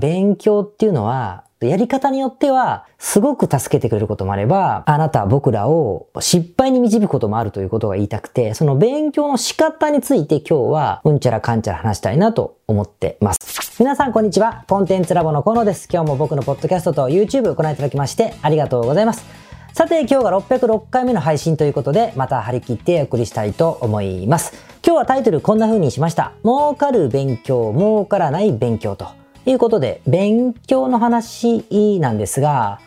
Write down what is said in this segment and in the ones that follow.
勉強っていうのは、やり方によっては、すごく助けてくれることもあれば、あなたは僕らを失敗に導くこともあるということが言いたくて、その勉強の仕方について今日は、うんちゃらかんちゃら話したいなと思ってます。皆さんこんにちは。コンテンツラボの河野です。今日も僕のポッドキャストと YouTube ご覧いただきましてありがとうございます。さて今日が606回目の配信ということで、また張り切ってお送りしたいと思います。今日はタイトルこんな風にしました。儲かる勉強、儲からない勉強と。いうことで、勉強の話なんですが、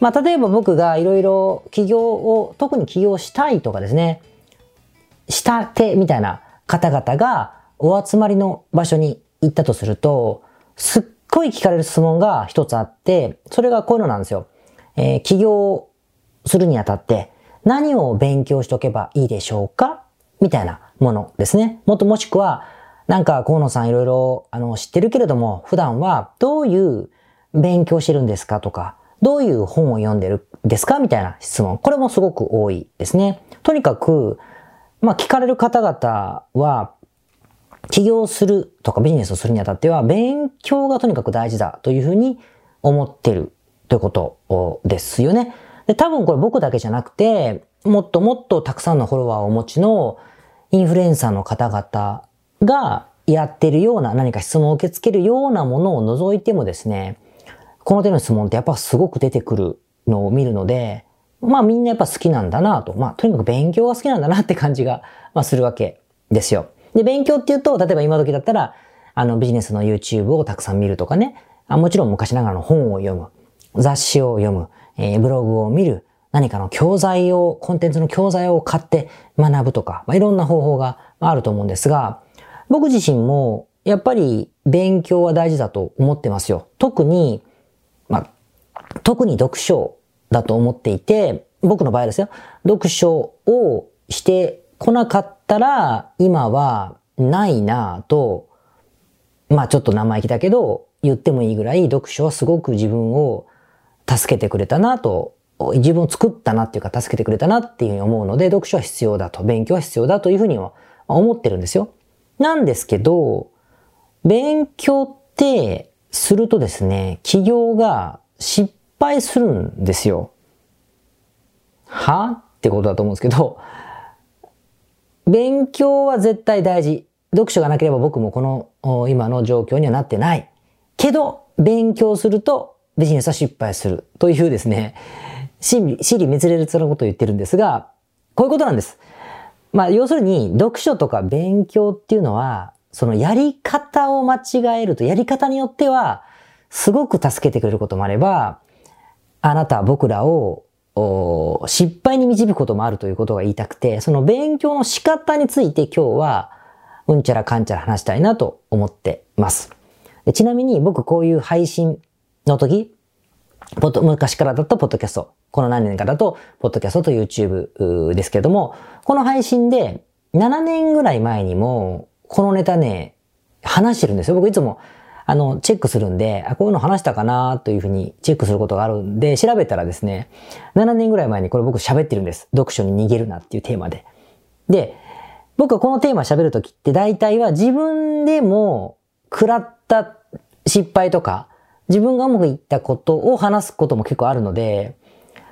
まあ、例えば僕がいろいろ起業を、特に起業したいとかですね、したてみたいな方々がお集まりの場所に行ったとすると、すっごい聞かれる質問が一つあって、それがこういうのなんですよ。えー、起業するにあたって何を勉強しとけばいいでしょうか？みたいなものですね。もっともしくは、なんか河野さんいろいろあの知ってるけれども、普段はどういう勉強してるんですかとか、どういう本を読んでるんですかみたいな質問。これもすごく多いですね。とにかく、まあ聞かれる方々は、起業するとかビジネスをするにあたっては、勉強がとにかく大事だというふうに思ってるということですよね。で、多分これ僕だけじゃなくて、もっともっとたくさんのフォロワーをお持ちのインフルエンサーの方々がやってるような何か質問を受け付けるようなものを除いてもですね、この手の質問ってやっぱすごく出てくるのを見るので、まあみんなやっぱ好きなんだなと。まあとにかく勉強が好きなんだなって感じが、まあ、するわけですよ。で、勉強っていうと、例えば今時だったら、あのビジネスの YouTube をたくさん見るとかね、あもちろん昔ながらの本を読む、雑誌を読む、えー、ブログを見る、何かの教材を、コンテンツの教材を買って学ぶとか、まあ、いろんな方法があると思うんですが、僕自身もやっぱり勉強は大事だと思ってますよ。特に、まあ、特に読書だと思っていて、僕の場合ですよ。読書をしてこなかったら、今はないなぁと、まあちょっと生意気だけど、言ってもいいぐらい読書はすごく自分を助けてくれたなと、自分を作ったなっていうか助けてくれたなっていうふうに思うので、読書は必要だと、勉強は必要だというふうには思ってるんですよ。なんですけど、勉強ってするとですね、企業が失敗するんですよ。は？ってことだと思うんですけど、勉強は絶対大事。読書がなければ僕もこの今の状況にはなってない。けど、勉強するとビジネスは失敗する。というですね、心理、心理滅裂なことを言ってるんですが、こういうことなんです。まあ、要するに、読書とか勉強っていうのは、そのやり方を間違えると、やり方によっては、すごく助けてくれることもあれば、あなた僕らを失敗に導くこともあるということが言いたくて、その勉強の仕方について今日は、うんちゃらかんちゃら話したいなと思ってます。ちなみに僕こういう配信の時、昔からだとポッドキャスト。この何年かだと、ポッドキャストと YouTube ですけれども、この配信で7年ぐらい前にも、このネタね、話してるんですよ。僕いつも、あの、チェックするんで、あ、こういうの話したかなというふうにチェックすることがあるんで、調べたらですね、7年ぐらい前にこれ僕喋ってるんです。読書に逃げるなっていうテーマで。で、僕はこのテーマ喋るときって大体は自分でも食らった失敗とか、自分がうまくいったことを話すことも結構あるので、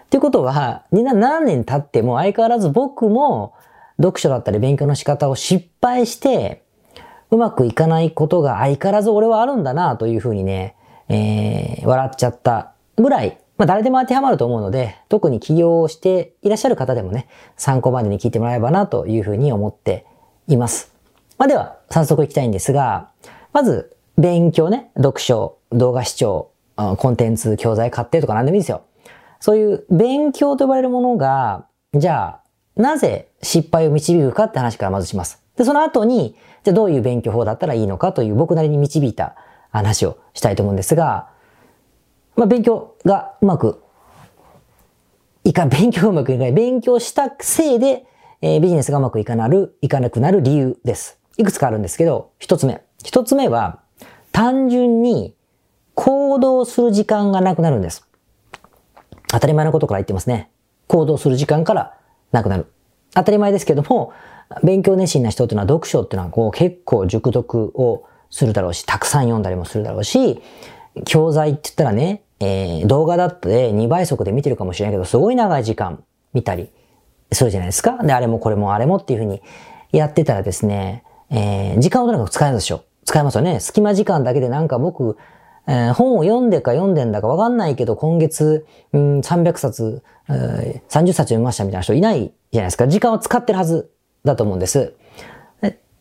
っていうことは、7年経っても相変わらず僕も読書だったり勉強の仕方を失敗して、うまくいかないことが相変わらず俺はあるんだなというふうにね、えー、笑っちゃったぐらい、まあ誰でも当てはまると思うので、特に起業をしていらっしゃる方でもね、参考までに聞いてもらえばなというふうに思っています。まあでは、早速行きたいんですが、まず、勉強ね、読書、動画視聴、コンテンツ、教材買ってとか何でもいいですよ。そういう勉強と呼ばれるものが、じゃあ、なぜ失敗を導くかって話からまずします。で、その後に、じゃあどういう勉強法だったらいいのかという僕なりに導いた話をしたいと思うんですが、まあ、勉強がうまくいか、勉強がうまくいかない。勉強したせいで、えー、ビジネスがうまくいかなる、いかなくなる理由です。いくつかあるんですけど、一つ目。一つ目は、単純に行動する時間がなくなるんです。当たり前のことから言ってますね。行動する時間からなくなる。当たり前ですけども、勉強熱心な人っていうのは読書っていうのはこう結構熟読をするだろうし、たくさん読んだりもするだろうし、教材って言ったらね、えー、動画だって2倍速で見てるかもしれないけど、すごい長い時間見たりするじゃないですか。で、あれもこれもあれもっていうふうにやってたらですね、えー、時間をとにかく使えるでしょ。使えますよね。隙間時間だけでなんか僕、えー、本を読んでか読んでんだかわかんないけど、今月、うん、300冊、えー、30冊読みましたみたいな人いないじゃないですか。時間を使ってるはずだと思うんです。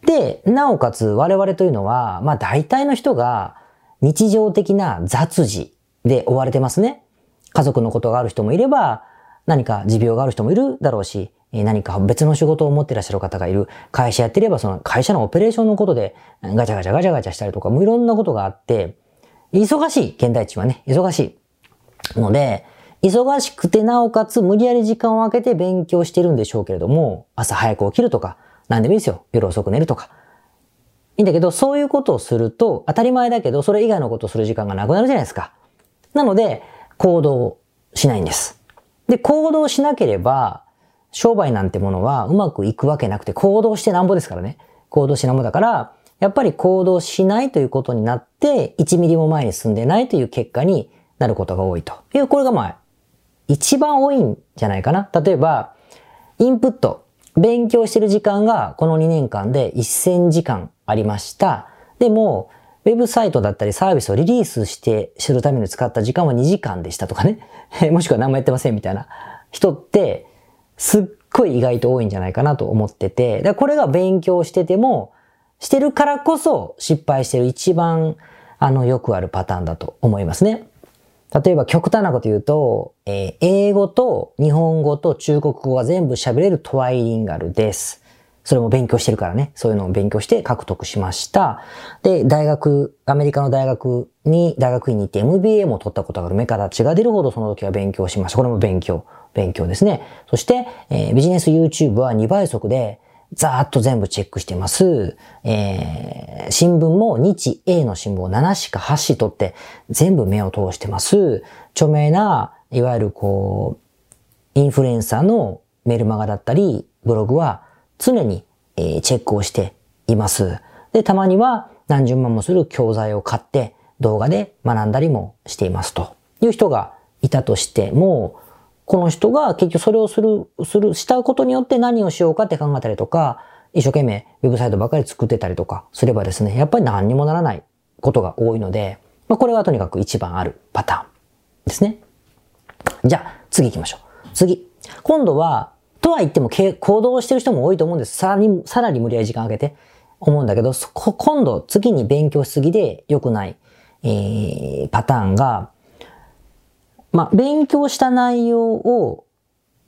で、なおかつ我々というのは、まあ大体の人が日常的な雑事で追われてますね。家族のことがある人もいれば、何か持病がある人もいるだろうし、何か別の仕事を持ってらっしゃる方がいる。会社やってればその会社のオペレーションのことでガチャガチャガチャガチャしたりとか、もういろんなことがあって、忙しい、現代地はね、忙しい。ので、忙しくてなおかつ無理やり時間を空けて勉強してるんでしょうけれども、朝早く起きるとか、何でもいいですよ。夜遅く寝るとか。いいんだけど、そういうことをすると、当たり前だけど、それ以外のことをする時間がなくなるじゃないですか。なので、行動しないんです。で、行動しなければ、商売なんてものはうまくいくわけなくて、行動してなんぼですからね。行動してなんぼだから、やっぱり行動しないということになって、1ミリも前に進んでないという結果になることが多いという、これがまあ、一番多いんじゃないかな。例えば、インプット、勉強してる時間がこの2年間で1000時間ありました。でも、ウェブサイトだったりサービスをリリースして知るために使った時間は2時間でしたとかね。もしくは何もやってませんみたいな人って、すっごい意外と多いんじゃないかなと思ってて、だこれが勉強してても、してるからこそ失敗してる一番、あの、よくあるパターンだと思いますね。例えば極端なこと言うと、えー、英語と日本語と中国語が全部喋れるトワイリンガルです。それも勉強してるからね。そういうのを勉強して獲得しました。で、大学、アメリカの大学に、大学院に行って MBA も取ったことがある目から血が出るほどその時は勉強しました。これも勉強、勉強ですね。そして、えー、ビジネス YouTube は2倍速で、ざーっと全部チェックしてます。えー、新聞も日 A の新聞を7紙か8紙取って全部目を通してます。著名な、いわゆるこう、インフルエンサーのメルマガだったり、ブログは常に、えー、チェックをしています。で、たまには何十万もする教材を買って動画で学んだりもしていますという人がいたとしても、この人が結局それをする、する、したことによって何をしようかって考えたりとか、一生懸命ウェブサイトばかり作ってたりとかすればですね、やっぱり何にもならないことが多いので、まあ、これがとにかく一番あるパターンですね。じゃあ、次行きましょう。次。今度は、とは言っても行動してる人も多いと思うんです。さらに、さらに無理やり時間をかけて思うんだけど、今度次に勉強しすぎで良くない、えー、パターンが、まあ、勉強した内容を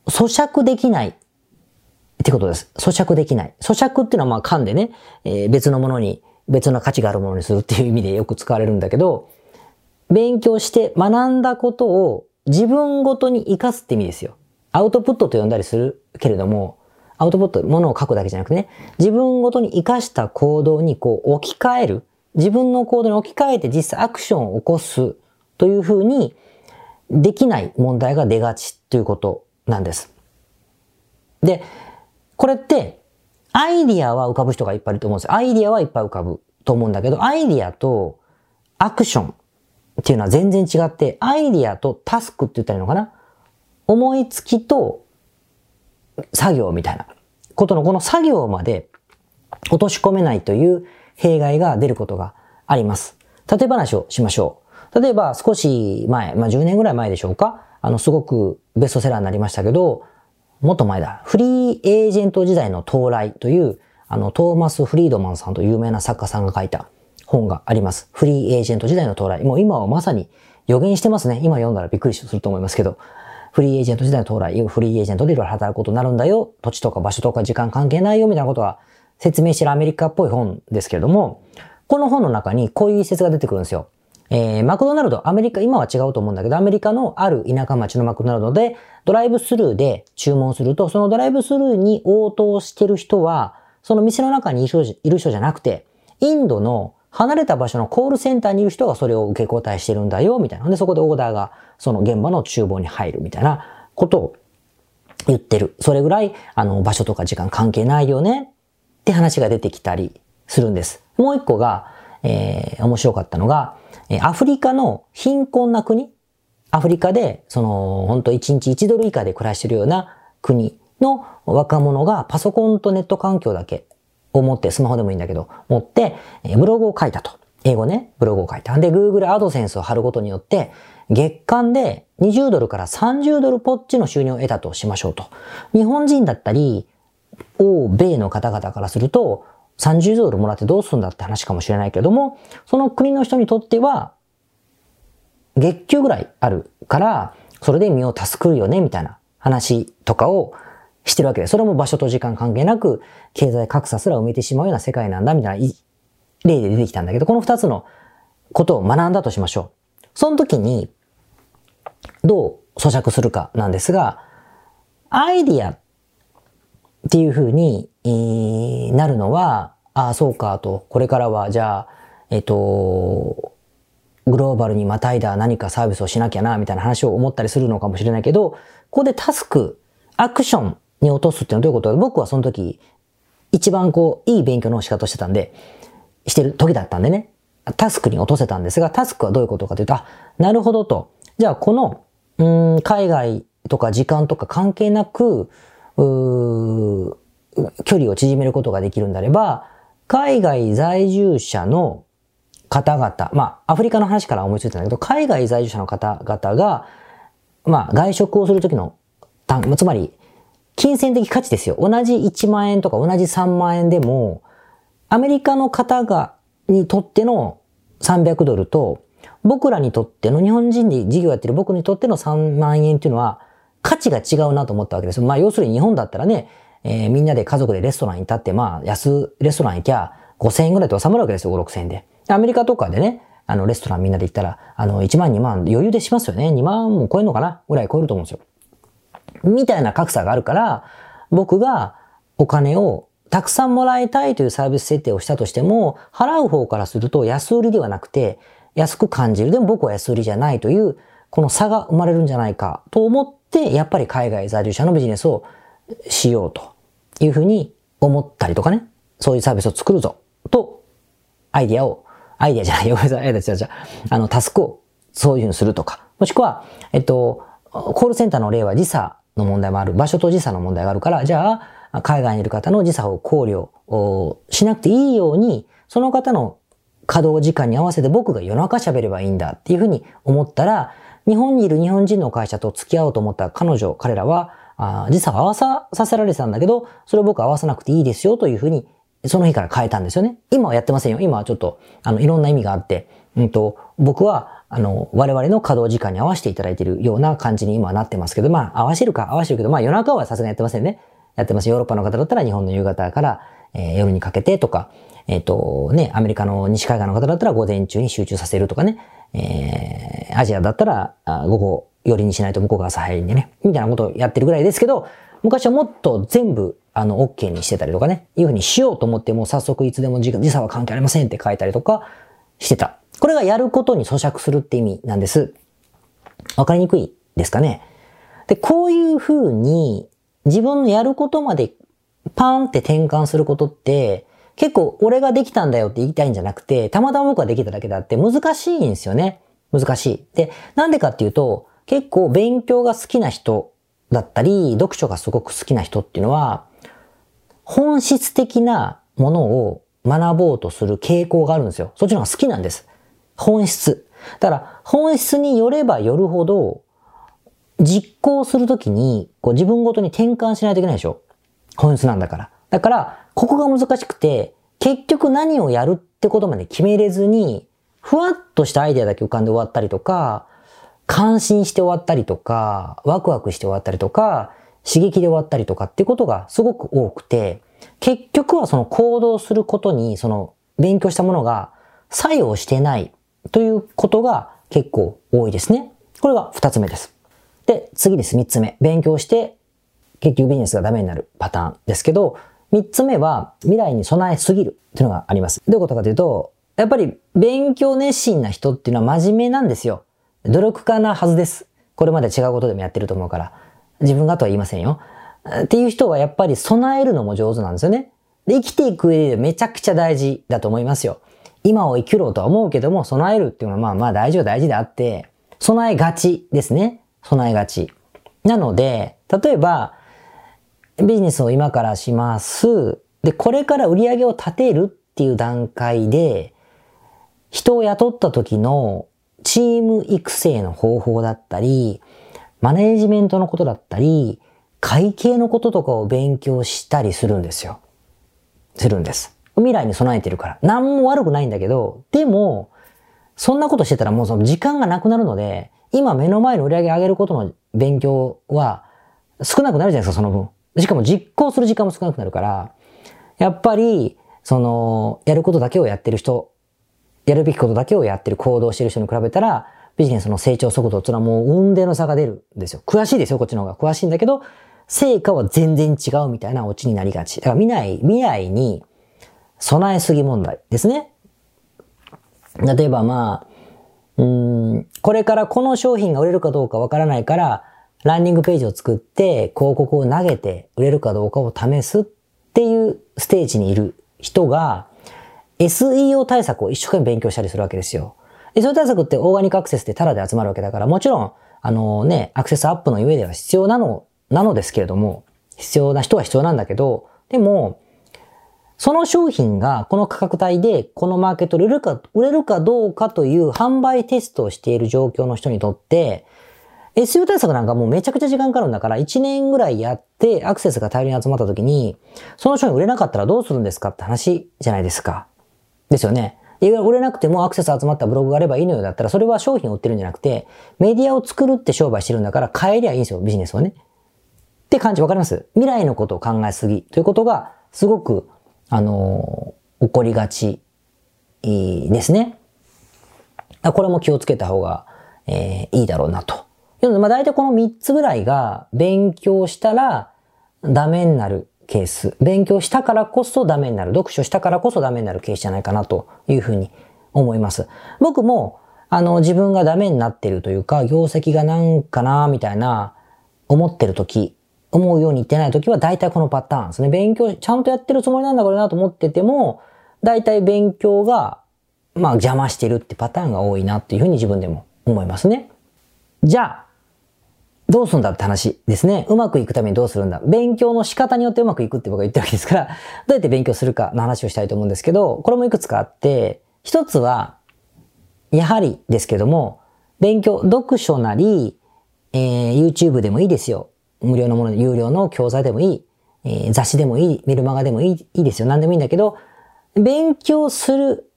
咀嚼できないってことです。咀嚼できない。咀嚼っていうのはまあ噛んでね、えー、別のものに、別の価値があるものにするっていう意味でよく使われるんだけど、勉強して学んだことを自分ごとに活かすって意味ですよ。アウトプットと呼んだりするけれども、アウトプット、ものを書くだけじゃなくてね、自分ごとに活かした行動にこう置き換える。自分の行動に置き換えて実際アクションを起こすというふうに、できない問題が出がちということなんです。で、これって、アイディアは浮かぶ人がいっぱいいると思うんですよアイディアはいっぱい浮かぶと思うんだけど、アイディアとアクションっていうのは全然違って、アイディアとタスクって言ったらいいのかな？思いつきと作業みたいなことのこの作業まで落とし込めないという弊害が出ることがあります。例え話をしましょう。例えば少し前、まあ10年ぐらい前でしょうか？あの、すごくベストセラーになりましたけど、もっと前だ。フリーエージェント時代の到来という、あの、トーマス・フリードマンさんと有名な作家さんが書いた本があります。フリーエージェント時代の到来。もう今はまさに予言してますね。今読んだらびっくりすると思いますけど。フリーエージェント時代の到来、フリーエージェントでいろいろ働くことになるんだよ。土地とか場所とか時間関係ないよ、みたいなことは説明してるアメリカっぽい本ですけれども、この本の中にこういう一節が出てくるんですよ。えー、マクドナルド、アメリカ、今は違うと思うんだけど、アメリカのある田舎町のマクドナルドで、ドライブスルーで注文すると、そのドライブスルーに応答してる人は、その店の中にいる人じゃなくて、インドの離れた場所のコールセンターにいる人がそれを受け答えしてるんだよ、みたいな。で、そこでオーダーがその現場の厨房に入るみたいなことを言ってる。それぐらい、あの、場所とか時間関係ないよねって話が出てきたりするんです。もう一個が、えー、面白かったのが、アフリカの貧困な国、アフリカで、その、本当1日1ドル以下で暮らしてるような国の若者がパソコンとネット環境だけを持って、スマホでもいいんだけど、持って、ブログを書いたと。英語ね、ブログを書いた。で、Google AdSense を貼ることによって、月間で20ドルから30ドルポッチの収入を得たとしましょうと。日本人だったり、欧米の方々からすると、30ドルもらってどうすんだって話かもしれないけども、その国の人にとっては、月給ぐらいあるから、それで身を助くるよね、みたいな話とかをしてるわけで、それも場所と時間関係なく、経済格差すら埋めてしまうような世界なんだ、みたいな例で出てきたんだけど、この二つのことを学んだとしましょう。その時に、どう咀嚼するかなんですが、アイディアっっていう風に、なるのは、ああ、そうかと、これからは、じゃあ、えっ、と、グローバルにまたいだ何かサービスをしなきゃな、みたいな話を思ったりするのかもしれないけど、ここでタスク、アクションに落とすっていうのはどういうこと？僕はその時、一番こう、いい勉強の仕方をしてたんで、してる時だったんでね、タスクに落とせたんですが、タスクはどういうことかというと、あ、なるほどと。じゃあ、この、うん、海外とか時間とか関係なく、距離を縮めることができるんであれば、海外在住者の方々、まあ、アフリカの話から思いついたんだけど、海外在住者の方々が、まあ、外食をするときの単、つまり、金銭的価値ですよ。同じ1万円とか同じ3万円でも、アメリカの方が、にとっての300ドルと、僕らにとっての、日本人で事業やってる僕にとっての3万円っていうのは、価値が違うなと思ったわけです。まあ、要するに日本だったらね、えー、みんなで家族でレストランに立って、まあ、安、レストラン行きゃ5000円ぐらいと収まるわけですよ、5、6000円で。アメリカとかでね、あの、レストランみんなで行ったら、あの、1万、2万余裕でしますよね。2万も超えるのかな？ぐらい超えると思うんですよ。みたいな格差があるから、僕がお金をたくさんもらいたいというサービス設定をしたとしても、払う方からすると安売りではなくて、安く感じる。でも僕は安売りじゃないという、この差が生まれるんじゃないかと思って、やっぱり海外在住者のビジネスをしようというふうに思ったりとかね、そういうサービスを作るぞ。と、アイディアを、アイディアじゃない、ごめんなさい、アイディアじゃあの、タスクをそういうふうにするとか、もしくは、えっと、コールセンターの例は時差の問題もある。場所と時差の問題があるから、じゃあ、海外にいる方の時差を考慮しなくていいように、その方の稼働時間に合わせて僕が夜中喋ればいいんだっていうふうに思ったら、日本にいる日本人の会社と付き合おうと思った彼女、彼らは、あ時差を合わささせられてたんだけど、それを僕は合わさなくていいですよというふうに、その日から変えたんですよね。今はやってませんよ。今はちょっと、あの、いろんな意味があって、うんと、僕は、あの、我々の稼働時間に合わせていただいているような感じに今はなってますけど、まあ、合わせるか合わせるけど、まあ夜中はさすがにやってませんね。やってます。ヨーロッパの方だったら日本の夕方から、えー、夜にかけてとか、えっ、ー、と、ね、アメリカの西海岸の方だったら午前中に集中させるとかね、えー、アジアだったら午後寄りにしないと向こうが朝早いんでね、みたいなことをやってるぐらいですけど、昔はもっと全部、あの、OK にしてたりとかね、いうふうにしようと思っても早速いつでも時差は関係ありませんって書いたりとかしてた。これがやることに咀嚼するって意味なんです。わかりにくいですかね。で、こういう風に自分のやることまでパーンって転換することって結構俺ができたんだよって言いたいんじゃなくて、たまたま僕ができただけだって難しいんですよね。難しい。で、なんでかっていうと、結構勉強が好きな人だったり、読書がすごく好きな人っていうのは、本質的なものを学ぼうとする傾向があるんですよ。そっちの方が好きなんです。本質。だから、本質によればよるほど、実行するときに、こう自分ごとに転換しないといけないでしょ本質なんだから。だから、ここが難しくて、結局何をやるってことまで決めれずに、ふわっとしたアイデアだけ浮かんで終わったりとか、感心して終わったりとか、ワクワクして終わったりとか、刺激で終わったりとかってことがすごく多くて、結局はその行動することに、その勉強したものが作用してないということが結構多いですね。これが二つ目です。で、次です。三つ目。勉強して結局ビジネスがダメになるパターンですけど、三つ目は未来に備えすぎるっていうのがあります。どういうことかというと、やっぱり勉強熱心な人っていうのは真面目なんですよ。努力家なはずです。これまで違うことでもやってると思うから。自分がとは言いませんよ。っていう人はやっぱり備えるのも上手なんですよね。で、生きていく上でめちゃくちゃ大事だと思いますよ。今を生きろうとは思うけども、備えるっていうのはまあまあ大事は大事であって、備えがちですね。備えがち。なので、例えば、ビジネスを今からします。で、これから売り上げを立てるっていう段階で、人を雇った時のチーム育成の方法だったり、マネージメントのことだったり、会計のこととかを勉強したりするんですよ。するんです。未来に備えてるから。何も悪くないんだけど、でも、そんなことしてたらもうその時間がなくなるので、今目の前の売り上げ上げることの勉強は少なくなるじゃないですか、その分。しかも実行する時間も少なくなるから、やっぱり、その、やることだけをやってる人、やるべきことだけをやってる行動してる人に比べたら、ビジネスの成長速度っていうのはもう運命の差が出るんですよ。詳しいですよ、こっちの方が。詳しいんだけど、成果は全然違うみたいなオチになりがち。だから未来、未来に備えすぎ問題ですね。例えばまあ、うん、これからこの商品が売れるかどうかわからないから、ランニングページを作って広告を投げて売れるかどうかを試すっていうステージにいる人が SEO 対策を一生懸命勉強したりするわけですよ。SEO 対策ってオーガニックアクセスでタダで集まるわけだから、もちろん、あのね、アクセスアップの上では必要なの、なのですけれども、必要な人は必要なんだけど、でも、その商品がこの価格帯でこのマーケット売れるか、売れるかどうかという販売テストをしている状況の人にとって、SEO 対策なんかもうめちゃくちゃ時間かかるんだから、1年ぐらいやってアクセスが大量に集まった時に、その商品売れなかったらどうするんですかって話じゃないですか。ですよね。売れなくてもアクセス集まったブログがあればいいのよだったら、それは商品を売ってるんじゃなくて、メディアを作るって商売してるんだから変えりゃいいんですよ、ビジネスをね。って感じわかります？未来のことを考えすぎということが、すごくあの、起こりがちですね。これも気をつけた方が、えー、いいだろうなと。まあ大体この3つぐらいが勉強したらダメになるケース。勉強したからこそダメになる。読書したからこそダメになるケースじゃないかなというふうに思います。僕も、あの、自分がダメになってるというか、業績がなんかな、みたいな、思ってる時思うように言ってない時は大体このパターンですね。勉強ちゃんとやってるつもりなんだこれなと思ってても、大体勉強が、まあ邪魔してるってパターンが多いなっていうふうに自分でも思いますね。じゃあ、どうすんだって話ですね。うまくいくためにどうするんだ勉強の仕方によってうまくいくって僕が言ってるわけですから、どうやって勉強するかの話をしたいと思うんですけど、これもいくつかあって、一つは、やはりですけども、勉強、読書なり、えー、YouTube でもいいですよ。無料のもの、有料の教材でもいい、えー、雑誌でもいい、メルマガでもいい、いいですよ。何でもいいんだけど、勉強する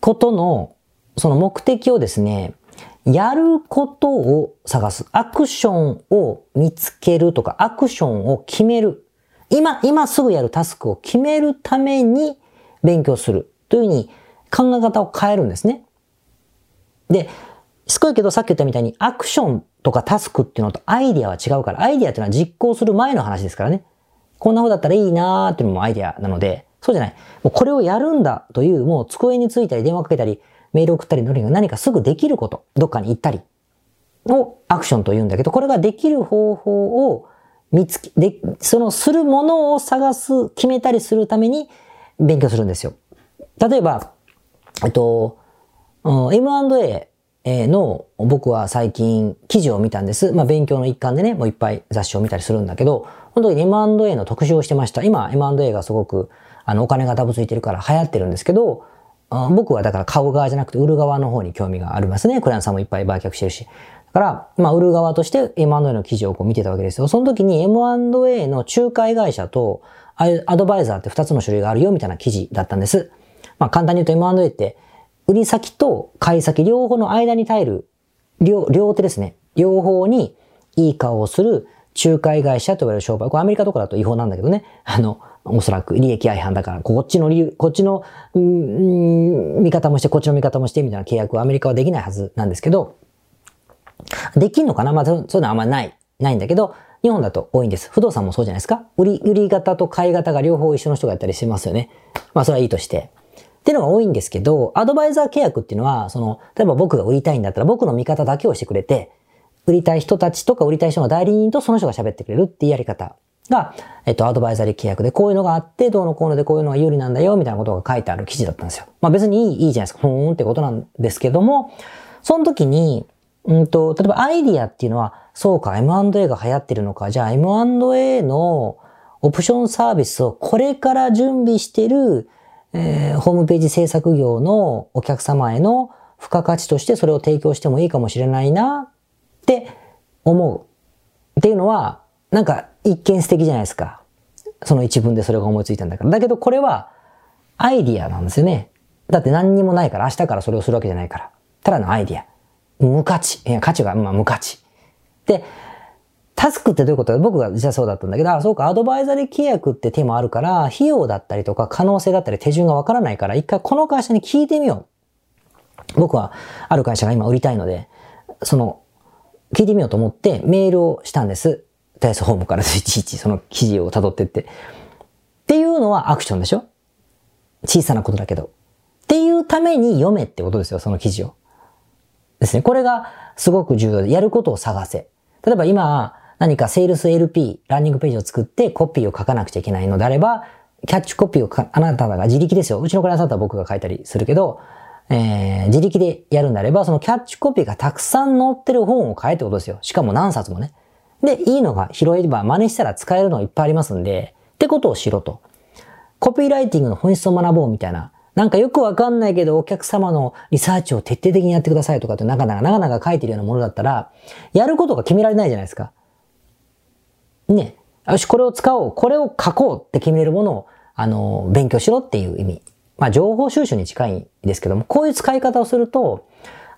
ことの、その目的をですね、やることを探す。アクションを見つけるとか、アクションを決める。今、今すぐやるタスクを決めるために勉強する。というふうに考え方を変えるんですね。で、すごいけどさっき言ったみたいにアクションとかタスクっていうのとアイディアは違うから、アイディアっていうのは実行する前の話ですからね。こんな風だったらいいなーっていうのもアイディアなので、そうじゃない。もうこれをやるんだという、もう机についたり電話かけたり、メール送ったり何かすぐできること、どっかに行ったりをアクションと言うんだけど、これができる方法を見つけ、で、そのするものを探す、決めたりするために勉強するんですよ。例えば、えっと、M&A の僕は最近記事を見たんです。まあ勉強の一環でね、もういっぱい雑誌を見たりするんだけど、本当に M&A の特集をしてました。今 M&A がすごくあのお金がダブついてるから流行ってるんですけど、僕はだから買う側じゃなくて売る側の方に興味がありますね。クライアントさんもいっぱい売却してるし。だから、まあ、売る側として M&A の記事をこう見てたわけですよ。その時に M&A の仲介会社とアドバイザーって2つの種類があるよみたいな記事だったんです。まあ、簡単に言うと M&A って売り先と買い先両方の間に耐える、両、両手ですね。両方にいい顔をする仲介会社と言われる商売。これアメリカとかだと違法なんだけどね。あの、おそらく利益相反だから、こっちの理由、こっちの、うん、見方もして、こっちの見方もしてみたいな契約はアメリカはできないはずなんですけど、できんのかな？まあ、そういうのはあんまない、ないんだけど、日本だと多いんです。不動産もそうじゃないですか？売り、売り方と買い方が両方一緒の人がやったりしますよね。まあ、それはいいとして。っていうのが多いんですけど、アドバイザー契約っていうのは、その、例えば僕が売りたいんだったら僕の見方だけをしてくれて、売りたい人たちとか売りたい人の代理人とその人が喋ってくれるっていうやり方が、えっと、アドバイザリー契約でこういうのがあって、どうのこうのでこういうのが有利なんだよ、みたいなことが書いてある記事だったんですよ。まあ別にいい、いいじゃないですか。ふーんってことなんですけども、その時に、うんと、例えばアイディアっていうのは、そうか、M&A が流行ってるのか、じゃあ M&A のオプションサービスをこれから準備してる、えー、ホームページ制作業のお客様への付加価値としてそれを提供してもいいかもしれないなって思う。っていうのは、なんか一見素敵じゃないですか。その一文でそれが思いついたんだから。だけどこれはアイディアなんですよね。だって何にもないから明日からそれをするわけじゃないから。ただのアイディア。無価値。いや、価値が、まあ無価値。で、タスクってどういうこと？か僕が実はそうだったんだけど、あ、そうか、アドバイザリー契約って手もあるから、費用だったりとか可能性だったり手順がわからないから、一回この会社に聞いてみよう。僕はある会社が今売りたいので、その、聞いてみようと思ってメールをしたんです。ダイスホームからいちいちその記事を辿ってって。っていうのはアクションでしょ？小さなことだけど。っていうために読めってことですよ、その記事を。ですね。これがすごく重要で、やることを探せ。例えば今、何かセールス LP、ランニングページを作ってコピーを書かなくちゃいけないのであれば、キャッチコピーをあなたが自力ですよ。うちのクライアントだったら僕が書いたりするけど、えー、自力でやるんであれば、そのキャッチコピーがたくさん載ってる本を買えってことですよ。しかも何冊もね。で、いいのが拾えれば真似したら使えるのいっぱいありますんで、ってことをしろと。コピーライティングの本質を学ぼうみたいな。なんかよくわかんないけどお客様のリサーチを徹底的にやってくださいとかってなかなかなかなか書いてるようなものだったら、やることが決められないじゃないですか。ね。よし、これを使おう。これを書こうって決めるものを、あの、勉強しろっていう意味。まあ、情報収集に近いんですけども、こういう使い方をすると、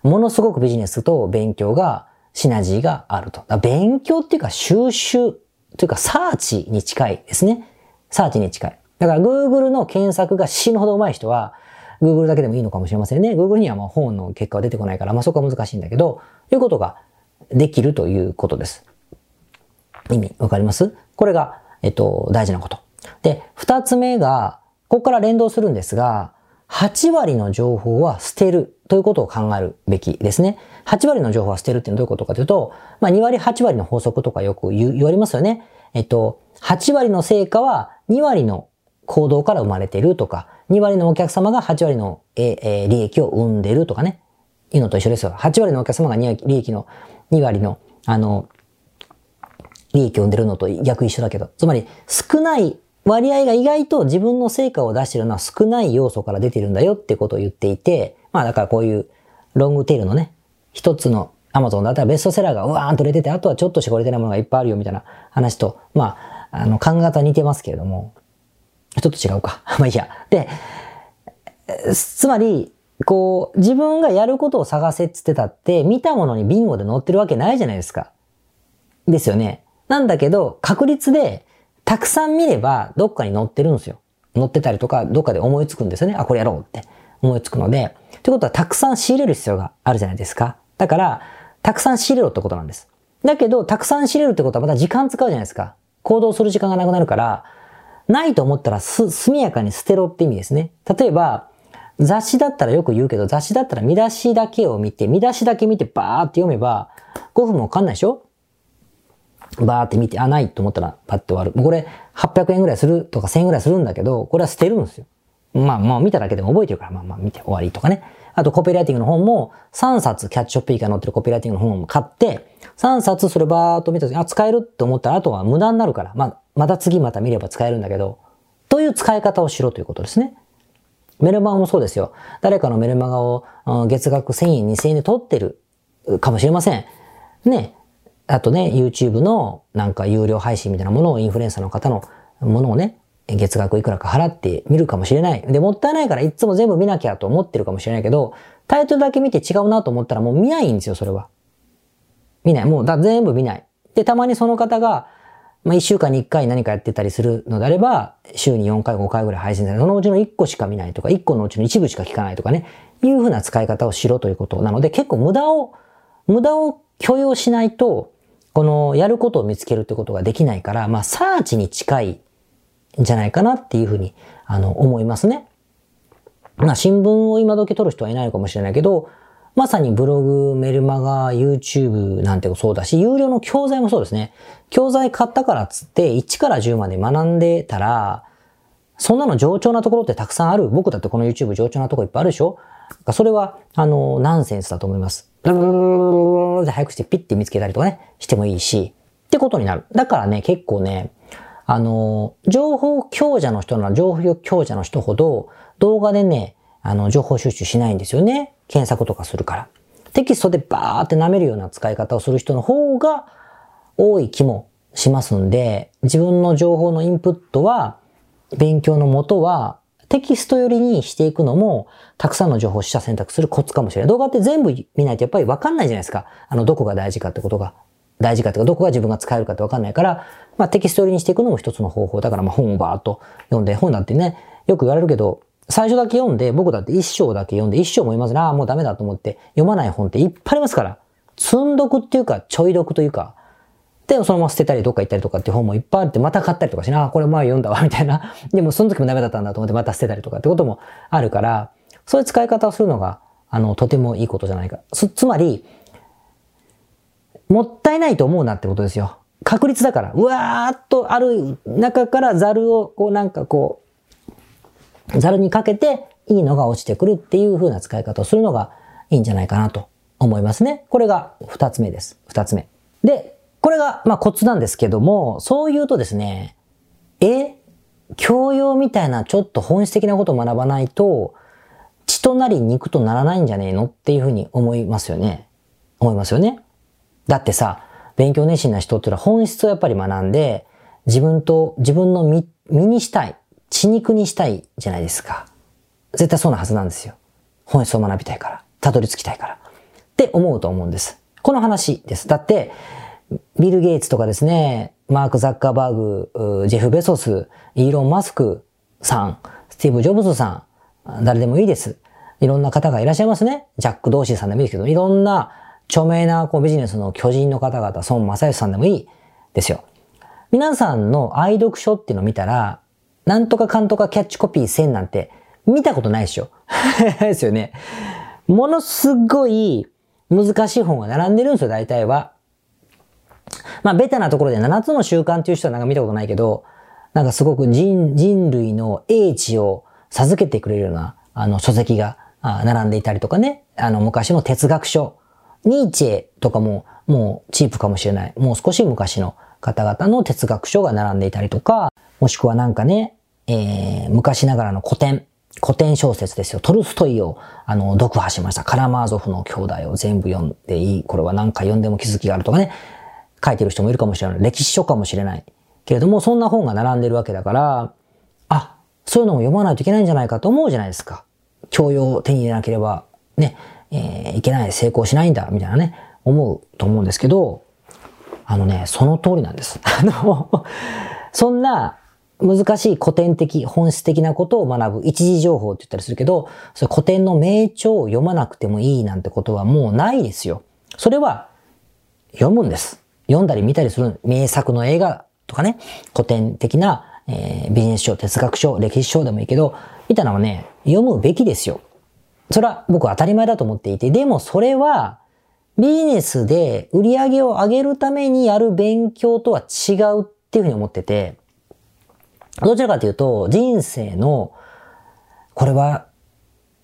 ものすごくビジネスと勉強が、シナジーがあると。勉強っていうか収集というかサーチに近いですね。サーチに近い。だから Google の検索が死ぬほど上手い人は、Google だけでもいいのかもしれませんね。Google にはまあ本の結果は出てこないから、まあそこは難しいんだけど、いうことができるということです。意味わかります？これが、えっと、大事なこと。で、二つ目が、ここから連動するんですが、8割の情報は捨てるということを考えるべきですね。8割の情報は捨てるっていうのはどういうことかというと、まあ2割8割の法則とかよく言われますよね。えっと、8割の成果は2割の行動から生まれているとか、2割のお客様が8割の、えー、利益を生んでるとかね。いうのと一緒ですよ。8割のお客様が利益の2割の、あの、利益を生んでるのと逆一緒だけど。つまり、少ない割合が意外と自分の成果を出してるのは少ない要素から出てるんだよってことを言っていて、まあだからこういうロングテールのね、一つのアマゾンだったらベストセラーがうわーんと出てて、あとはちょっとしか売れてないものがいっぱいあるよみたいな話と、まあ、あの、考え方似てますけれども、ちょっと違うか。まあいいや。で、つまり、こう、自分がやることを探せっつってたって、見たものにビンゴで載ってるわけないじゃないですか。ですよね。なんだけど、確率で、たくさん見れば、どっかに載ってるんですよ。載ってたりとか、どっかで思いつくんですよね。あ、これやろうって思いつくので。ということは、たくさん仕入れる必要があるじゃないですか。だから、たくさん仕入れろってことなんです。だけど、たくさん仕入れるってことはまた時間使うじゃないですか。行動する時間がなくなるから、ないと思ったらす、速やかに捨てろって意味ですね。例えば、雑誌だったらよく言うけど、雑誌だったら見出しだけを見て、見出しだけ見てバーって読めば、5分もわかんないでしょ？バーって見て、あ、ないと思ったらパッて終わる。これ800円ぐらいするとか1000円ぐらいするんだけど、これは捨てるんですよ。まあまあ見ただけでも覚えてるから、まあまあ見て終わりとかね。あとコピーライティングの本も3冊キャッチショップ以下載ってるコピーライティングの本を買って、3冊それバーっと見た時あ、使えるって思ったらあとは無駄になるから、まあ、また次また見れば使えるんだけど、という使い方をしろということですね。メルマガもそうですよ。誰かのメルマガを月額1000円、2000円で取ってるかもしれません。ね。あとね、YouTube のなんか有料配信みたいなものをインフルエンサーの方のものをね、月額いくらか払って見るかもしれない。で、もったいないからいつも全部見なきゃと思ってるかもしれないけど、タイトルだけ見て違うなと思ったらもう見ないんですよ、それは。見ない。もうだ全部見ない。で、たまにその方が、まあ、1週間に1回何かやってたりするのであれば、週に4回、5回ぐらい配信される。そのうちの1個しか見ないとか、1個のうちの一部しか聞かないとかね、いうふうな使い方をしろということなので、結構無駄を、無駄を許容しないと、このやることを見つけるってことができないから、まあ、サーチに近いじゃないかなっていうふうに、あの、思いますね。まあ、新聞を今時取る人はいないのかもしれないけど、まさにブログ、メルマガ、YouTube なんてもそうだし、有料の教材もそうですね。教材買ったからっつって1から10まで学んでたら、そんなの上調なところってたくさんある。僕だってこの YouTube 上調なところいっぱいあるでしょそれは、あの、ナンセンスだと思います。ブルブルブルブルで早くしてピッて見つけたりとかね、してもいいし、ってことになる。だからね、結構ね、あの、情報強者の人なら情報強者の人ほど動画でね、あの、情報収集しないんですよね。検索とかするから。テキストでバーって舐めるような使い方をする人の方が多い気もしますんで、自分の情報のインプットは勉強のもとはテキスト寄りにしていくのも、たくさんの情報を取捨選択するコツかもしれない。動画って全部見ないとやっぱりわかんないじゃないですか。あの、どこが大事かってことが。大事かってか、どこが自分が使えるかってわかんないから、まあテキスト寄りにしていくのも一つの方法。だからまあ本をバーっと読んで、本だってね、よく言われるけど、最初だけ読んで、僕だって一章だけ読んで、一章も読まずに、ああ、もうダメだと思って読まない本っていっぱいありますから。積んどくっていうか、ちょい読というか、で、そのまま捨てたりどっか行ったりとかっていう本もいっぱいあって、また買ったりとかしな、あ、これ前読んだわ、みたいな。でもその時もダメだったんだと思ってまた捨てたりとかってこともあるから、そういう使い方をするのが、あの、とてもいいことじゃないか。つまり、もったいないと思うなってことですよ。確率だから、うわーっとある中からザルを、こうなんかこう、ザルにかけていいのが落ちてくるっていう風な使い方をするのがいいんじゃないかなと思いますね。これが二つ目です。二つ目。で、これが、まあ、コツなんですけども、そう言うとですね、え教養みたいなちょっと本質的なことを学ばないと、血となり肉とならないんじゃねえのっていうふうに思いますよね。思いますよね。だってさ、勉強熱心な人っていうのは本質をやっぱり学んで、自分と、自分の身、身にしたい、血肉にしたいじゃないですか。絶対そうなはずなんですよ。本質を学びたいから。たどり着きたいから。って思うと思うんです。この話です。だって、ビル・ゲイツとかですね、マーク・ザッカーバーグ、ジェフ・ベソス、イーロン・マスクさん、スティーブ・ジョブズさん、誰でもいいです。いろんな方がいらっしゃいますね。ジャック・ドーシーさんでもいいですけど、いろんな著名なこうビジネスの巨人の方々、孫正義さんでもいいですよ。皆さんの愛読書っていうのを見たら、なんとかかんとかキャッチコピー1000なんて見たことないでしょ。ですよね。ものすごい難しい本が並んでるんですよ、大体は。まあ、ベタなところで7つの習慣っていう人はなんか見たことないけど、なんかすごく人、人類の英知を授けてくれるような、あの、書籍が並んでいたりとかね、あの、昔の哲学書、ニーチェとかも、もうチープかもしれない。もう少し昔の方々の哲学書が並んでいたりとか、もしくはなんかね、えー、昔ながらの古典、古典小説ですよ。トルストイを、あの、読破しました。カラマーゾフの兄弟を全部読んでいい。これは何回読んでも気づきがあるとかね。書いてる人もいるかもしれない。歴史書かもしれない。けれども、そんな本が並んでるわけだから、あ、そういうのも読まないといけないんじゃないかと思うじゃないですか。教養を手に入れなければ、ね、えー、いけない、成功しないんだ、みたいなね、思うと思うんですけど、あのね、その通りなんです。あの、そんな難しい古典的、本質的なことを学ぶ一時情報って言ったりするけど、それ古典の名著を読まなくてもいいなんてことはもうないですよ。それは読むんです。読んだり見たりする名作の映画とかね、古典的な、えー、ビジネス書、哲学書、歴史書でもいいけど、みたいなのはね、読むべきですよ。それは僕は当たり前だと思っていて、でもそれはビジネスで売り上げを上げるためにやる勉強とは違うっていうふうに思ってて、どちらかというと人生の、これは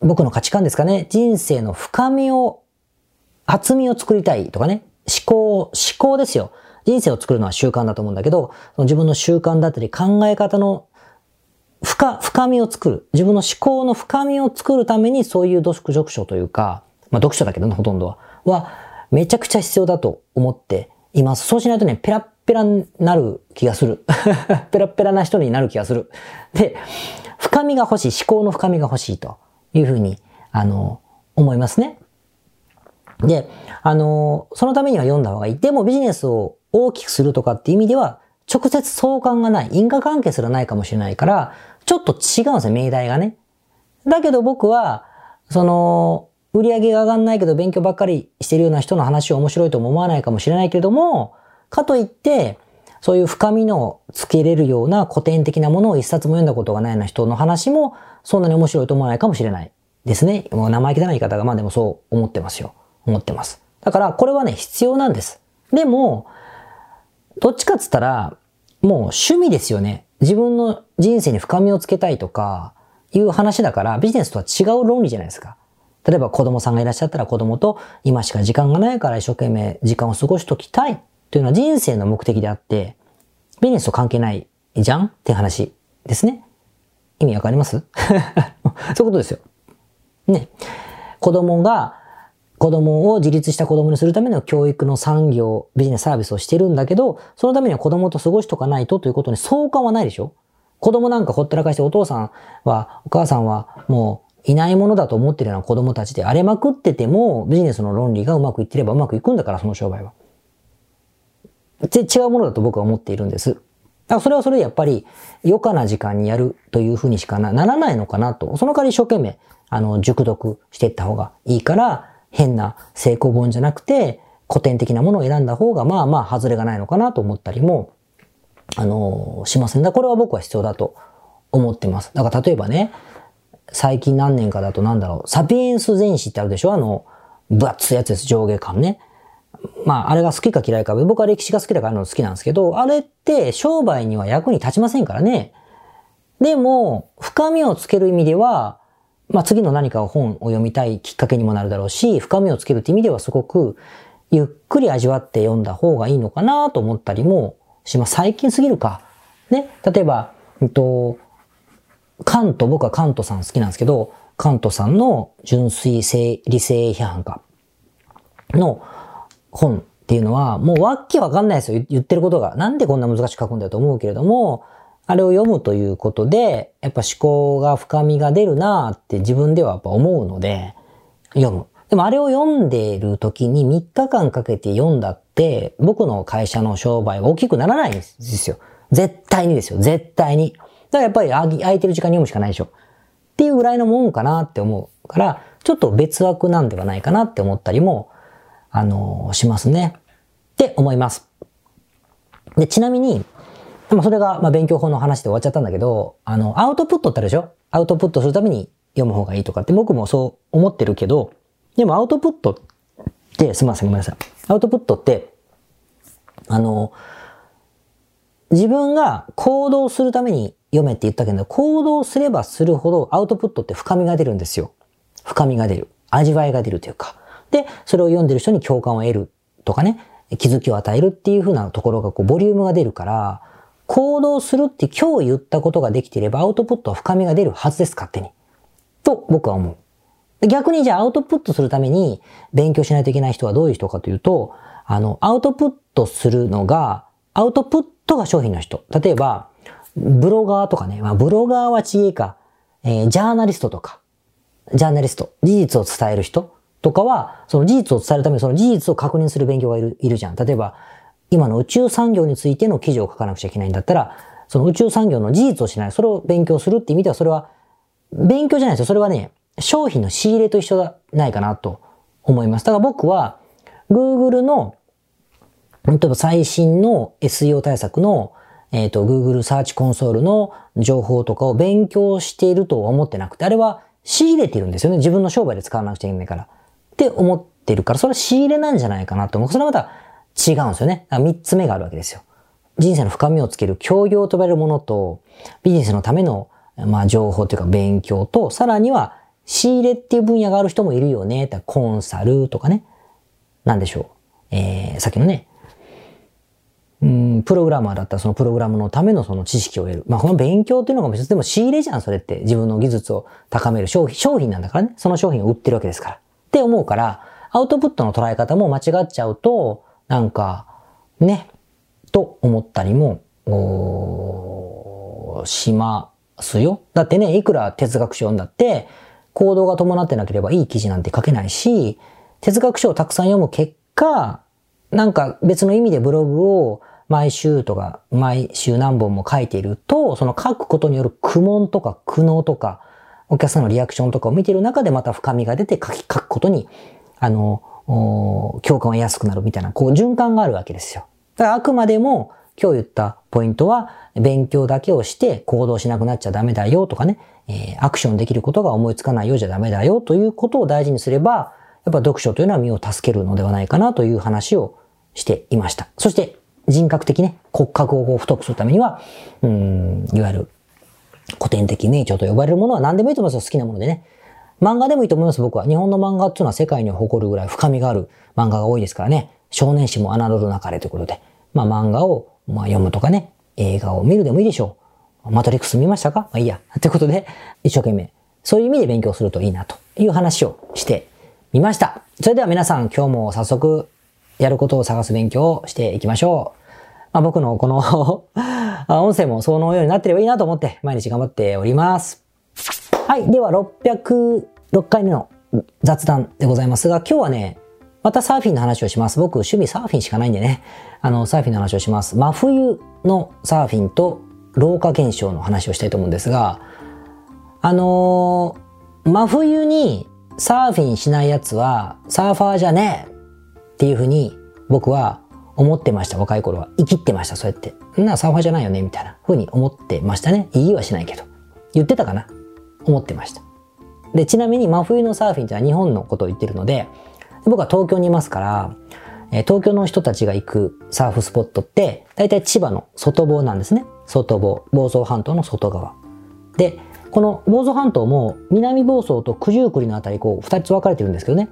僕の価値観ですかね、人生の深みを、厚みを作りたいとかね、思考、思考ですよ。人生を作るのは習慣だと思うんだけど、自分の習慣だったり考え方の深、深みを作る。自分の思考の深みを作るためにそういう読読書というか、まあ読書だけどね、ほとんどは。は、めちゃくちゃ必要だと思っています。そうしないとね、ペラッペラになる気がする。ペラッペラな人になる気がする。で、深みが欲しい、思考の深みが欲しいというふうに、あの、思いますね。で、あの、そのためには読んだ方がいい。でもビジネスを大きくするとかっていう意味では、直接相関がない、因果関係すらないかもしれないから、ちょっと違うんですよ、命題がね。だけど僕は、その、売り上げが上がんないけど勉強ばっかりしてるような人の話を面白いとも思わないかもしれないけれども、かといって、そういう深みのつけれるような古典的なものを一冊も読んだことがないような人の話も、そんなに面白いと思わないかもしれない。ですね。もう生意気な言い方が、まあでもそう思ってますよ。思ってます。だからこれはね、必要なんです。でも、どっちかっつったら、もう趣味ですよね。自分の人生に深みをつけたいとか、いう話だから、ビジネスとは違う論理じゃないですか。例えば子供さんがいらっしゃったら子供と今しか時間がないから一生懸命時間を過ごしときたいというのは人生の目的であって、ビジネスと関係ないじゃんって話ですね。意味わかります？そういうことですよ。ね。子供が、子供を自立した子供にするための教育の産業、ビジネスサービスをしてるんだけど、そのためには子供と過ごしとかないとということに相関はないでしょ？子供なんかほったらかしてお父さんは、お母さんはもういないものだと思ってるような子供たちで荒れまくってても、ビジネスの論理がうまくいってればうまくいくんだから、その商売は。違うものだと僕は思っているんです。だそれはそれでやっぱり、余暇な時間にやるというふうにしかならないのかなと。その代わり一生懸命、あの、熟読していった方がいいから、変な成功本じゃなくて、古典的なものを選んだ方が、まあまあ、外れがないのかなと思ったりも、あの、しますね。だこれは僕は必要だと思ってます。だから例えばね、最近何年かだとなんだろう、サピエンス全史ってあるでしょ？あの、分厚いやつです、上下感ね。まあ、あれが好きか嫌いか、僕は歴史が好きだからの好きなんですけど、あれって商売には役に立ちませんからね。でも、深みをつける意味では、まあ次の何かを本を読みたいきっかけにもなるだろうし、深みをつけるって意味ではすごく、ゆっくり味わって読んだ方がいいのかなと思ったりもします。最近すぎるか。ね。例えば、えっと、カント、僕はカントさん好きなんですけど、カントさんの純粋性、理性批判家の本っていうのは、もうわけわかんないですよ。言ってることが。なんでこんな難しく書くんだよと思うけれども、あれを読むということで、やっぱ思考が深みが出るなって自分ではやっぱ思うので、読む。でもあれを読んでいる時に3日間かけて読んだって、僕の会社の商売は大きくならないんですよ。絶対にですよ。絶対に。だからやっぱり空いてる時間に読むしかないでしょ。っていうぐらいのもんかなって思うから、ちょっと別枠なんではないかなって思ったりも、あのー、しますね。って思います。で、ちなみに、まあ、それが、まあ、勉強法の話で終わっちゃったんだけど、あの、アウトプットってあるでしょ？アウトプットするために読む方がいいとかって僕もそう思ってるけど、でもアウトプットって、すみません、ごめんなさい。アウトプットって、あの、自分が行動するために読めって言ったけど、行動すればするほどアウトプットって深みが出るんですよ。深みが出る。味わいが出るというか。で、それを読んでる人に共感を得るとかね、気づきを与えるっていう風なところがこう、ボリュームが出るから、行動するって今日言ったことができていればアウトプットは深みが出るはずです、勝手に。と僕は思う。逆にじゃあアウトプットするために勉強しないといけない人はどういう人かというと、あの、アウトプットするのが、アウトプットが商品の人。例えば、ブロガーとかね、まあ、ブロガーはちげえか、えー、ジャーナリストとか、ジャーナリスト、事実を伝える人とかは、その事実を伝えるためにその事実を確認する勉強がいるいるじゃん。例えば、今の宇宙産業についての記事を書かなくちゃいけないんだったら、その宇宙産業の事実をしない、それを勉強するって意味では、それは、勉強じゃないですよ。それはね、商品の仕入れと一緒じゃないかなと思います。だから僕は、Google の、例えば最新の SEO 対策の、えっ、ー、と、Google サーチコンソールの情報とかを勉強しているとは思ってなくて、あれは仕入れてるんですよね。自分の商売で使わなくちゃいけないから。って思ってるから、それは仕入れなんじゃないかなと思う。それはまた違うんですよね。三つ目があるわけですよ。人生の深みをつける教養と呼ばれるものと、ビジネスのための、まあ、情報というか勉強と、さらには仕入れっていう分野がある人もいるよね。コンサルとかね。なんでしょう。えー、さっきのね、うん、プログラマーだったらそのプログラムのためのその知識を得る。まあ、この勉強っていうのが別でも仕入れじゃん、それって。自分の技術を高める商品、商品なんだからね。その商品を売ってるわけですから。って思うから、アウトプットの捉え方も間違っちゃうと、なんか、ね、と思ったりも、しますよ。だってね、いくら哲学書読んだって、行動が伴ってなければいい記事なんて書けないし、哲学書をたくさん読む結果、なんか別の意味でブログを毎週とか、毎週何本も書いていると、その書くことによる苦悶とか苦悩とか、お客さんのリアクションとかを見ている中でまた深みが出て書き、書くことに、あの、共感を得やすくなるみたいな、こう循環があるわけですよ。だからあくまでも今日言ったポイントは、勉強だけをして行動しなくなっちゃダメだよとかね、えー、アクションできることが思いつかないようじゃダメだよということを大事にすれば、やっぱ読書というのは身を助けるのではないかなという話をしていました。そして人格的ね、骨格を太くするためには、うん、いわゆる古典的名著と呼ばれるものは何でもいいと思いますよ、好きなものでね。漫画でもいいと思います、僕は。日本の漫画っていうのは世界に誇るぐらい深みがある漫画が多いですからね。少年誌も侮るなかれということで。まあ漫画を、まあ、読むとかね、映画を見るでもいいでしょう。マトリックス見ましたか？まあいいや。ということで、一生懸命、そういう意味で勉強するといいなという話をしてみました。それでは皆さん今日も早速やることを探す勉強をしていきましょう。まあ、僕のこの 音声もそのようになってればいいなと思って毎日頑張っております。はい。では606回目の雑談でございますが、今日はね、またサーフィンの話をします。僕、趣味サーフィンしかないんでね、あの、サーフィンの話をします。真冬のサーフィンと老化現象の話をしたいと思うんですが、あのー、真冬にサーフィンしない奴はサーファーじゃねえっていうふうに僕は思ってました、若い頃は。生きってました、そうやって。んなサーファーじゃないよね、みたいなふうに思ってましたね。言いはしないけど。言ってたかな思ってました。で、ちなみに真冬のサーフィンってのは日本のことを言ってるので、僕は東京にいますから、え東京の人たちが行くサーフスポットって、大体千葉の外房なんですね。外房。房総半島の外側。で、この房総半島も南房総と九十九里のあたり、こう、二つ分かれてるんですけどね。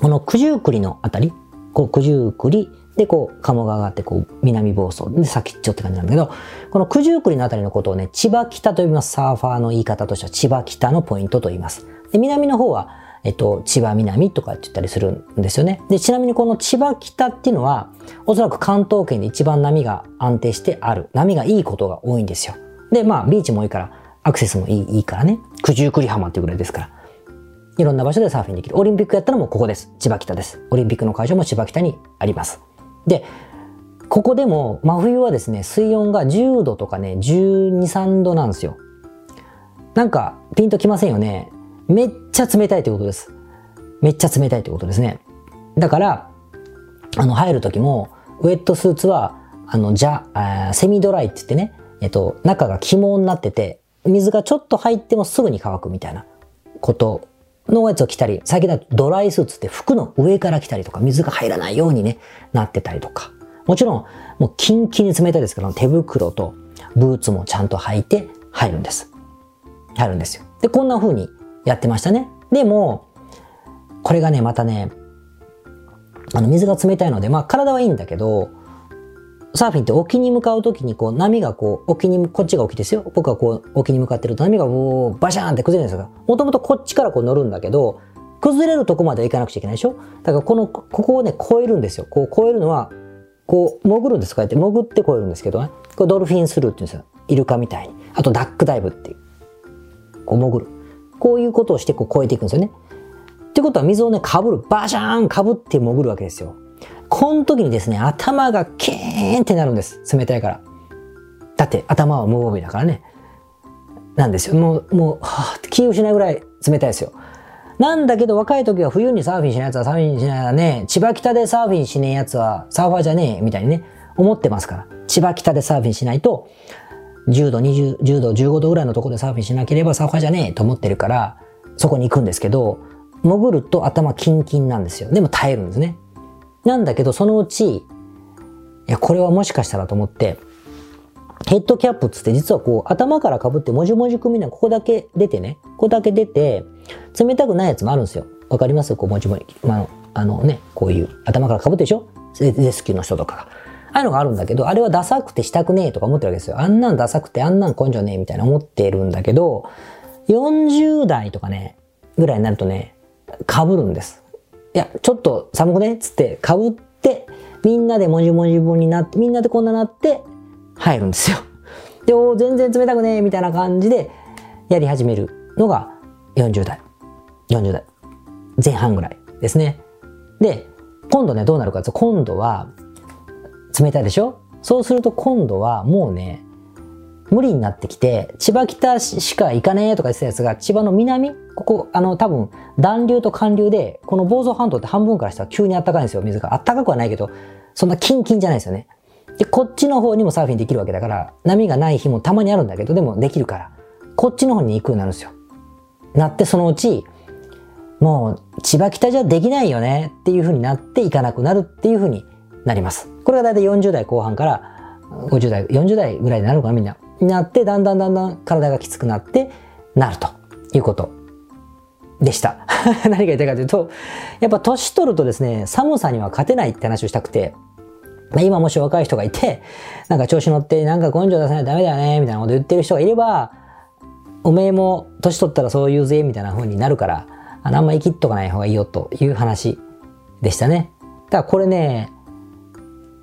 この九十九里のあたり、こう、九十九里、で、こう、鴨川があって、こう、南房総で先っちょって感じなんだけど、この九十九里のあたりのことをね、千葉北と呼びます。サーファーの言い方としては千葉北のポイントと言います。で、南の方は、えっと、千葉南とかって言ったりするんですよね。で、ちなみにこの千葉北っていうのは、おそらく関東圏で一番波が安定してある。波がいいことが多いんですよ。で、まあ、ビーチもいいから、アクセスもいいいいからね。九十九里浜っていうぐらいですから。いろんな場所でサーフィンできる。オリンピックやったらもここです。千葉北です。オリンピックの会場も千葉北にあります。で、ここでも真冬はですね、水温が10度とかね、12、3度なんですよ。なんかピンときませんよね。めっちゃ冷たいということです。めっちゃ冷たいということですね。だから、あの、入る時も、ウェットスーツは、あの、じゃ、セミドライって言ってね、えっと、中が肝になってて、水がちょっと入ってもすぐに乾くみたいなことのやつを着たり、最近だとドライスーツって服の上から着たりとか、水が入らないようにね、なってたりとか。もちろん、もうキンキンに冷たいですけど、手袋とブーツもちゃんと履いて入るんです。入るんですよ。で、こんな風にやってましたね。でも、これがね、またね、あの、水が冷たいので、まあ体はいいんだけど、サーフィンって沖に向かうときにこう波がこう沖に、こっちが沖ですよ。僕はこう沖に向かってると波がこうバシャーンって崩れるんですよ。もともとこっちからこう乗るんだけど、崩れるとこまでは行かなくちゃいけないでしょ？だからこの、ここをね、越えるんですよ。こう越えるのは、こう潜るんです。こうやって潜って越えるんですけどね。これドルフィンスルーって言うんですよ。イルカみたいに。あとダックダイブっていう。こう潜る。こういうことをしてこう越えていくんですよね。ってことは水をね、かぶる。バシャーンかぶって潜るわけですよ。この時にですね、頭がキーンってなるんです。冷たいから。だって頭は無防備だからね。なんですよ。もう、もう、はぁ、気をしないぐらい冷たいですよ。なんだけど若い時は冬にサーフィンしない奴はサーフィンしないやね、千葉北でサーフィンしねえ奴はサーファーじゃねえ、みたいにね、思ってますから。千葉北でサーフィンしないと、10度、20、10度、15度ぐらいのところでサーフィンしなければサーファーじゃねえと思ってるから、そこに行くんですけど、潜ると頭キンキンなんですよ。でも耐えるんですね。なんだけど、そのうち、いや、これはもしかしたらと思って、ヘッドキャップつって実はこう頭から被ってもじもじ組みなここだけ出てね、ここだけ出て、冷たくないやつもあるんですよ。わかります？こうもじもじ。まあ、あのね、こういう頭から被ってでしょ？レスキューの人とかが。ああいうのがあるんだけど、あれはダサくてしたくねえとか思ってるわけですよ。あんなんダサくてあんなん根性ねえみたいな思ってるんだけど、40代とかね、ぐらいになるとね、被るんです。いや、ちょっと寒くね？つって被って、みんなでもじもじ分になって、みんなでこんななって入るんですよ。で、お全然冷たくねみたいな感じでやり始めるのが40代。40代。前半ぐらいですね。で、今度ね、どうなるかと今度は冷たいでしょ？そうすると今度はもうね、無理になってきて、千葉北しか行かねえとか言ってたやつが、千葉の南ここ、あの、多分、暖流と寒流で、この房総半島って半分からしたら急に暖かいんですよ、水が。暖かくはないけど、そんなキンキンじゃないですよね。で、こっちの方にもサーフィンできるわけだから、波がない日もたまにあるんだけど、でもできるから。こっちの方に行くようになるんですよ。なってそのうち、もう千葉北じゃできないよねっていう風になっていかなくなるっていう風になります。これが大体40代後半から50代、40代ぐらいになるのかなみんな。になって、だんだんだんだん体がきつくなってなるということでした。何が言いたいかというと、やっぱ年取るとですね、寒さには勝てないって話をしたくて、今もし若い人がいて、なんか調子乗って、なんか根性出さないとダメだよね、みたいなこと言ってる人がいれば、おめえも年取ったらそう言うぜ、みたいな風になるから、あんま生きっとかない方がいいよという話でしたね。だからこれね、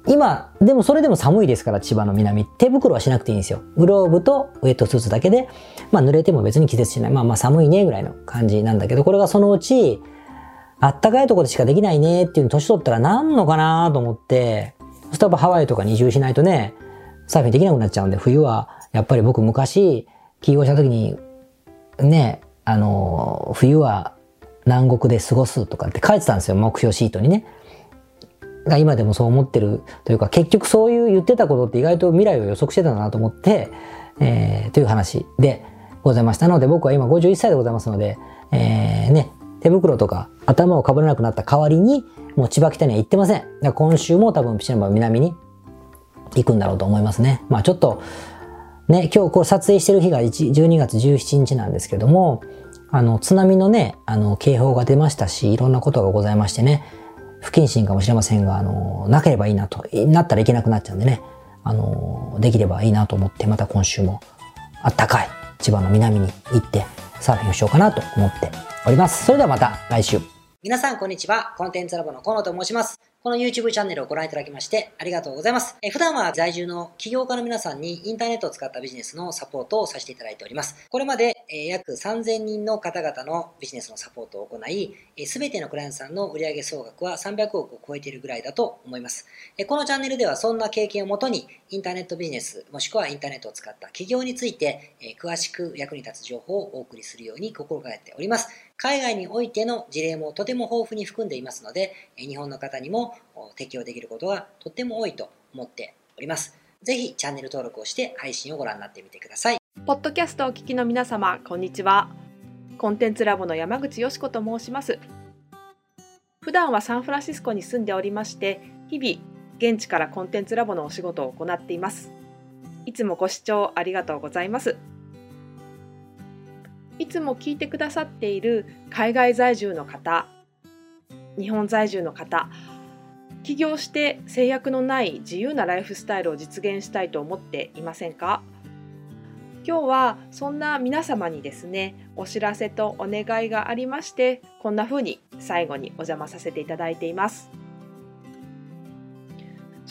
今、でもそれでも寒いですから、千葉の南。手袋はしなくていいんですよ。グローブとウェットスーツだけで、まあ濡れても別に季節しない。まあまあ寒いねぐらいの感じなんだけど、これがそのうち、あったかいところでしかできないねっていう年取ったらなんのかなと思って、そしたらハワイとかに移住しないとね、サーフィンできなくなっちゃうんで、冬は、やっぱり僕昔、起業した時に、ね、あの、冬は南国で過ごすとかって書いてたんですよ、目標シートにね。が今でもそう思ってるというか、結局そういう言ってたことって意外と未来を予測してたなと思って、えー、という話でございましたので、僕は今51歳でございますので、えー、ね、手袋とか頭をかぶらなくなった代わりに、もう千葉北には行ってません。今週も多分ピシナバ南に行くんだろうと思いますね。まあちょっと、ね、今日これ撮影してる日が12月17日なんですけども、あの、津波のね、あの、警報が出ましたし、いろんなことがございましてね、不謹慎かもしれませんが、あの、なければいいなと、なったらいけなくなっちゃうんでね、あの、できればいいなと思って、また今週もあったかい千葉の南に行ってサーフィンをしようかなと思っております。それではまた来週。皆さんこんにちは。コンテンツラボの河野と申します。この YouTube チャンネルをご覧いただきましてありがとうございます。え普段は在住の起業家の皆さんにインターネットを使ったビジネスのサポートをさせていただいております。これまで、え約3000人の方々のビジネスのサポートを行い、すべてのクライアントさんの売上総額は300億を超えているぐらいだと思います。えこのチャンネルではそんな経験をもとにインターネットビジネスもしくはインターネットを使った起業についてえ詳しく役に立つ情報をお送りするように心がけております。海外においての事例もとても豊富に含んでいますので、日本の方にも適用できることがとっても多いと思っております。ぜひチャンネル登録をして配信をご覧になってみてください。ポッドキャストをお聞きの皆様、こんにちは。コンテンツラボの山口よしこと申します。普段はサンフランシスコに住んでおりまして、日々現地からコンテンツラボのお仕事を行っています。いつもご視聴ありがとうございます。いつも聞いてくださっている海外在住の方日本在住の方起業して制約のない自由なライフスタイルを実現したいと思っていませんか？今日はそんな皆様にですねお知らせとお願いがありましてこんな風に最後にお邪魔させていただいています